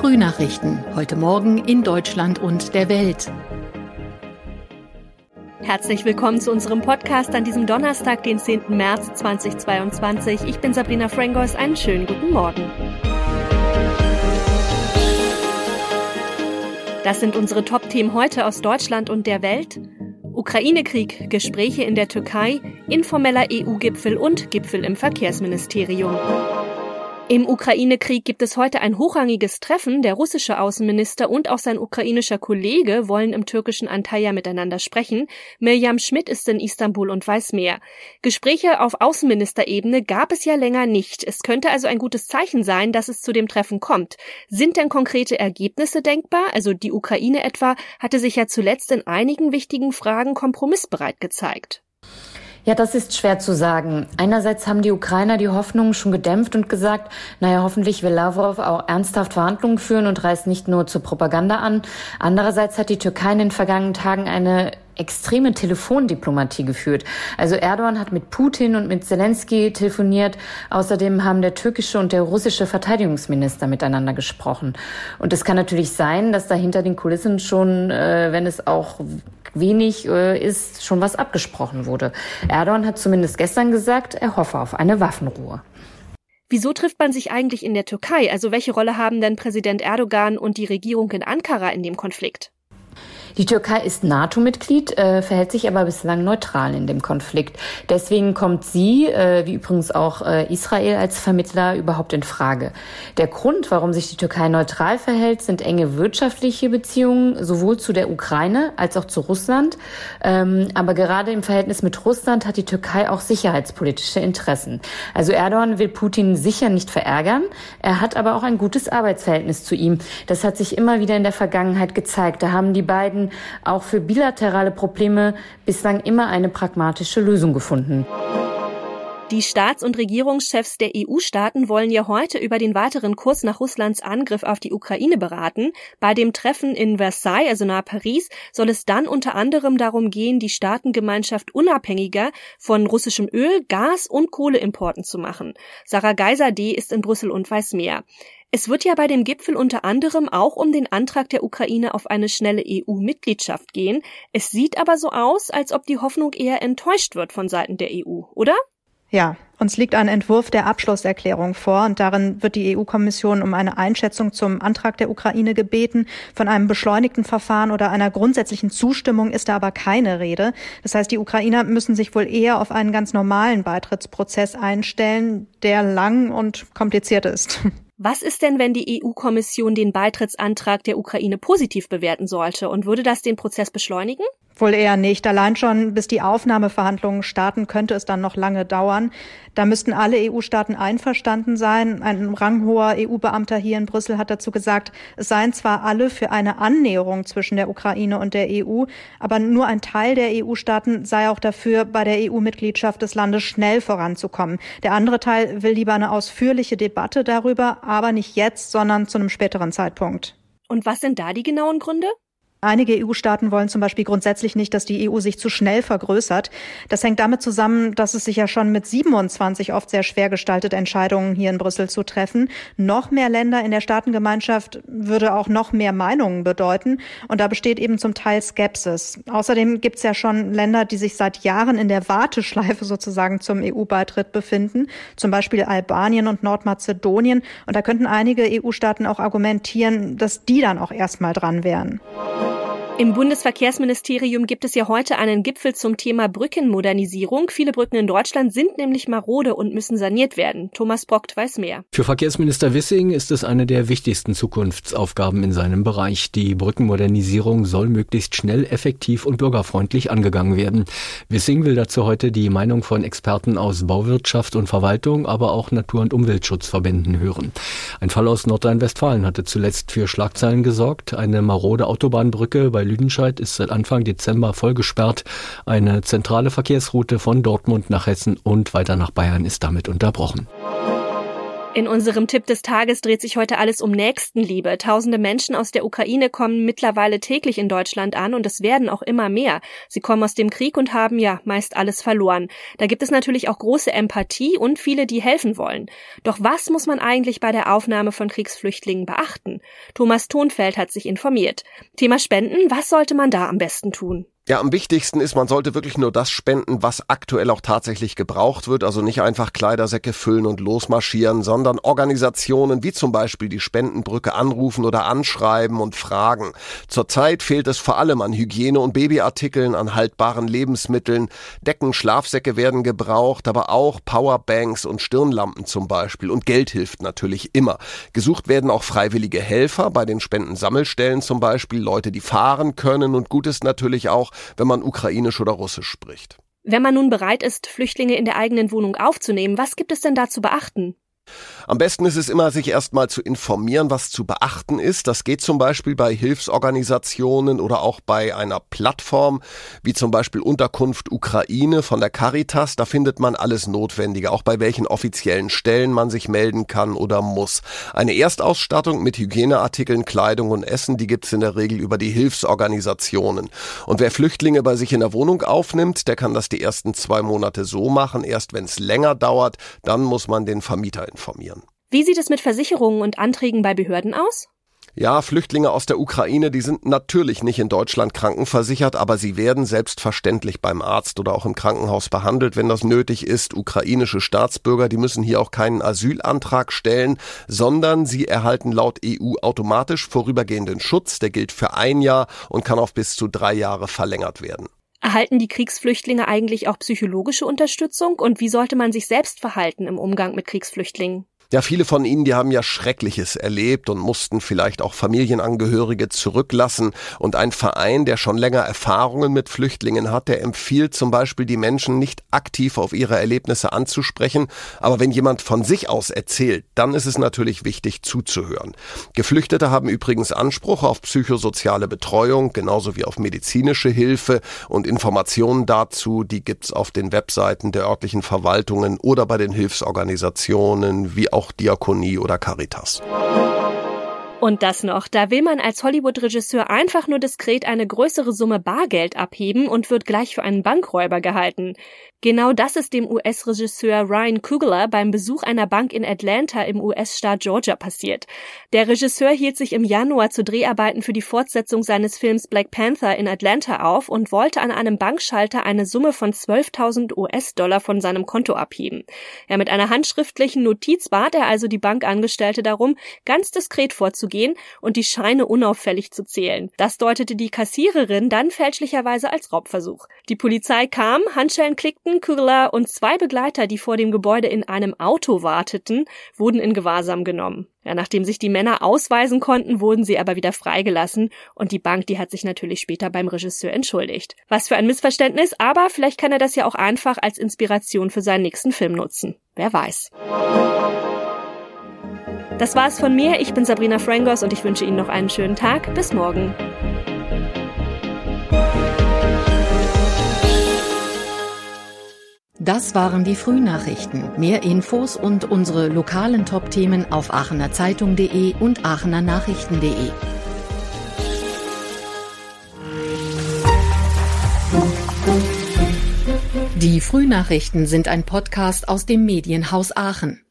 Frühnachrichten. Heute Morgen in Deutschland und der Welt. Herzlich willkommen zu unserem Podcast an diesem Donnerstag, den 10. März 2022. Ich bin Sabrina Frangos. Einen schönen guten Morgen. Das sind unsere Top-Themen heute aus Deutschland und der Welt. Ukraine-Krieg, Gespräche in der Türkei, informeller EU-Gipfel und Gipfel im Verkehrsministerium. Im Ukraine-Krieg gibt es heute ein hochrangiges Treffen. Der russische Außenminister und auch sein ukrainischer Kollege wollen im türkischen Antalya miteinander sprechen. Mirjam Schmidt ist in Istanbul und weiß mehr. Gespräche auf Außenministerebene gab es ja länger nicht. Es könnte also ein gutes Zeichen sein, dass es zu dem Treffen kommt. Sind denn konkrete Ergebnisse denkbar? Also die Ukraine etwa hatte sich ja zuletzt in einigen wichtigen Fragen kompromissbereit gezeigt. Ja, das ist schwer zu sagen. Einerseits haben die Ukrainer die Hoffnung schon gedämpft und gesagt, naja, hoffentlich will Lavrov auch ernsthaft Verhandlungen führen und reißt nicht nur zur Propaganda an. Andererseits hat die Türkei in den vergangenen Tagen eine extreme Telefondiplomatie geführt. Also Erdogan hat mit Putin und mit Zelensky telefoniert. Außerdem haben der türkische und der russische Verteidigungsminister miteinander gesprochen. Und es kann natürlich sein, dass da hinter den Kulissen schon, äh, wenn es auch wenig äh, ist, schon was abgesprochen wurde. Erdogan hat zumindest gestern gesagt, er hoffe auf eine Waffenruhe. Wieso trifft man sich eigentlich in der Türkei? Also welche Rolle haben denn Präsident Erdogan und die Regierung in Ankara in dem Konflikt? Die Türkei ist NATO-Mitglied, äh, verhält sich aber bislang neutral in dem Konflikt. Deswegen kommt sie, äh, wie übrigens auch äh, Israel als Vermittler, überhaupt in Frage. Der Grund, warum sich die Türkei neutral verhält, sind enge wirtschaftliche Beziehungen, sowohl zu der Ukraine als auch zu Russland. Ähm, aber gerade im Verhältnis mit Russland hat die Türkei auch sicherheitspolitische Interessen. Also Erdogan will Putin sicher nicht verärgern. Er hat aber auch ein gutes Arbeitsverhältnis zu ihm. Das hat sich immer wieder in der Vergangenheit gezeigt. Da haben die beiden Seiten auch für bilaterale Probleme bislang immer eine pragmatische Lösung gefunden. Die Staats- und Regierungschefs der EU-Staaten wollen ja heute über den weiteren Kurs nach Russlands Angriff auf die Ukraine beraten. Bei dem Treffen in Versailles, also nahe Paris, soll es dann unter anderem darum gehen, die Staatengemeinschaft unabhängiger von russischem Öl, Gas und Kohleimporten zu machen. Sarah Geiser D. ist in Brüssel und weiß mehr. Es wird ja bei dem Gipfel unter anderem auch um den Antrag der Ukraine auf eine schnelle EU-Mitgliedschaft gehen. Es sieht aber so aus, als ob die Hoffnung eher enttäuscht wird von Seiten der EU, oder? Ja, uns liegt ein Entwurf der Abschlusserklärung vor und darin wird die EU-Kommission um eine Einschätzung zum Antrag der Ukraine gebeten. Von einem beschleunigten Verfahren oder einer grundsätzlichen Zustimmung ist da aber keine Rede. Das heißt, die Ukrainer müssen sich wohl eher auf einen ganz normalen Beitrittsprozess einstellen, der lang und kompliziert ist. Was ist denn, wenn die EU-Kommission den Beitrittsantrag der Ukraine positiv bewerten sollte? Und würde das den Prozess beschleunigen? Wohl eher nicht. Allein schon, bis die Aufnahmeverhandlungen starten, könnte es dann noch lange dauern. Da müssten alle EU-Staaten einverstanden sein. Ein ranghoher EU-Beamter hier in Brüssel hat dazu gesagt, es seien zwar alle für eine Annäherung zwischen der Ukraine und der EU, aber nur ein Teil der EU-Staaten sei auch dafür, bei der EU-Mitgliedschaft des Landes schnell voranzukommen. Der andere Teil will lieber eine ausführliche Debatte darüber, aber nicht jetzt, sondern zu einem späteren Zeitpunkt. Und was sind da die genauen Gründe? Einige EU-Staaten wollen zum Beispiel grundsätzlich nicht, dass die EU sich zu schnell vergrößert. Das hängt damit zusammen, dass es sich ja schon mit 27 oft sehr schwer gestaltet, Entscheidungen hier in Brüssel zu treffen. Noch mehr Länder in der Staatengemeinschaft würde auch noch mehr Meinungen bedeuten. Und da besteht eben zum Teil Skepsis. Außerdem gibt es ja schon Länder, die sich seit Jahren in der Warteschleife sozusagen zum EU-Beitritt befinden. Zum Beispiel Albanien und Nordmazedonien. Und da könnten einige EU-Staaten auch argumentieren, dass die dann auch erstmal dran wären. Im Bundesverkehrsministerium gibt es ja heute einen Gipfel zum Thema Brückenmodernisierung. Viele Brücken in Deutschland sind nämlich marode und müssen saniert werden. Thomas Brockt weiß mehr. Für Verkehrsminister Wissing ist es eine der wichtigsten Zukunftsaufgaben in seinem Bereich. Die Brückenmodernisierung soll möglichst schnell, effektiv und bürgerfreundlich angegangen werden. Wissing will dazu heute die Meinung von Experten aus Bauwirtschaft und Verwaltung, aber auch Natur- und Umweltschutzverbänden hören. Ein Fall aus Nordrhein-Westfalen hatte zuletzt für Schlagzeilen gesorgt. Eine marode Autobahnbrücke bei Lüdenscheid ist seit Anfang Dezember voll gesperrt. Eine zentrale Verkehrsroute von Dortmund nach Hessen und weiter nach Bayern ist damit unterbrochen. In unserem Tipp des Tages dreht sich heute alles um Nächstenliebe. Tausende Menschen aus der Ukraine kommen mittlerweile täglich in Deutschland an und es werden auch immer mehr. Sie kommen aus dem Krieg und haben ja meist alles verloren. Da gibt es natürlich auch große Empathie und viele, die helfen wollen. Doch was muss man eigentlich bei der Aufnahme von Kriegsflüchtlingen beachten? Thomas Thonfeld hat sich informiert. Thema Spenden, was sollte man da am besten tun? Ja, am wichtigsten ist, man sollte wirklich nur das spenden, was aktuell auch tatsächlich gebraucht wird. Also nicht einfach Kleidersäcke füllen und losmarschieren, sondern Organisationen wie zum Beispiel die Spendenbrücke anrufen oder anschreiben und fragen. Zurzeit fehlt es vor allem an Hygiene- und Babyartikeln, an haltbaren Lebensmitteln. Decken, Schlafsäcke werden gebraucht, aber auch Powerbanks und Stirnlampen zum Beispiel. Und Geld hilft natürlich immer. Gesucht werden auch freiwillige Helfer bei den Spendensammelstellen zum Beispiel, Leute, die fahren können. Und gut ist natürlich auch, wenn man ukrainisch oder russisch spricht. Wenn man nun bereit ist, Flüchtlinge in der eigenen Wohnung aufzunehmen, was gibt es denn da zu beachten? Am besten ist es immer, sich erstmal zu informieren, was zu beachten ist. Das geht zum Beispiel bei Hilfsorganisationen oder auch bei einer Plattform, wie zum Beispiel Unterkunft Ukraine von der Caritas. Da findet man alles Notwendige, auch bei welchen offiziellen Stellen man sich melden kann oder muss. Eine Erstausstattung mit Hygieneartikeln, Kleidung und Essen, die gibt's in der Regel über die Hilfsorganisationen. Und wer Flüchtlinge bei sich in der Wohnung aufnimmt, der kann das die ersten zwei Monate so machen. Erst wenn es länger dauert, dann muss man den Vermieter informieren. Wie sieht es mit Versicherungen und Anträgen bei Behörden aus? Ja, Flüchtlinge aus der Ukraine, die sind natürlich nicht in Deutschland krankenversichert, aber sie werden selbstverständlich beim Arzt oder auch im Krankenhaus behandelt, wenn das nötig ist. Ukrainische Staatsbürger, die müssen hier auch keinen Asylantrag stellen, sondern sie erhalten laut EU automatisch vorübergehenden Schutz. Der gilt für ein Jahr und kann auf bis zu drei Jahre verlängert werden. Erhalten die Kriegsflüchtlinge eigentlich auch psychologische Unterstützung und wie sollte man sich selbst verhalten im Umgang mit Kriegsflüchtlingen? Ja, viele von ihnen, die haben ja Schreckliches erlebt und mussten vielleicht auch Familienangehörige zurücklassen. Und ein Verein, der schon länger Erfahrungen mit Flüchtlingen hat, der empfiehlt zum Beispiel, die Menschen nicht aktiv auf ihre Erlebnisse anzusprechen. Aber wenn jemand von sich aus erzählt, dann ist es natürlich wichtig zuzuhören. Geflüchtete haben übrigens Anspruch auf psychosoziale Betreuung, genauso wie auf medizinische Hilfe und Informationen dazu, die gibt's auf den Webseiten der örtlichen Verwaltungen oder bei den Hilfsorganisationen wie auch auch Diakonie oder Caritas. Und das noch, da will man als Hollywood-Regisseur einfach nur diskret eine größere Summe Bargeld abheben und wird gleich für einen Bankräuber gehalten. Genau das ist dem US-Regisseur Ryan Coogler beim Besuch einer Bank in Atlanta im US-Staat Georgia passiert. Der Regisseur hielt sich im Januar zu Dreharbeiten für die Fortsetzung seines Films Black Panther in Atlanta auf und wollte an einem Bankschalter eine Summe von 12.000 US-Dollar von seinem Konto abheben. Ja, mit einer handschriftlichen Notiz bat er also die Bankangestellte darum, ganz diskret vorzugehen und die Scheine unauffällig zu zählen. Das deutete die Kassiererin dann fälschlicherweise als Raubversuch. Die Polizei kam, Handschellen klickten Kugler und zwei Begleiter, die vor dem Gebäude in einem Auto warteten, wurden in Gewahrsam genommen. Ja, nachdem sich die Männer ausweisen konnten, wurden sie aber wieder freigelassen und die Bank, die hat sich natürlich später beim Regisseur entschuldigt. Was für ein Missverständnis, aber vielleicht kann er das ja auch einfach als Inspiration für seinen nächsten Film nutzen. Wer weiß. Das war's von mir. Ich bin Sabrina Frangos und ich wünsche Ihnen noch einen schönen Tag. Bis morgen. Das waren die Frühnachrichten. Mehr Infos und unsere lokalen Top-Themen auf aachenerzeitung.de und aachenernachrichten.de. Die Frühnachrichten sind ein Podcast aus dem Medienhaus Aachen.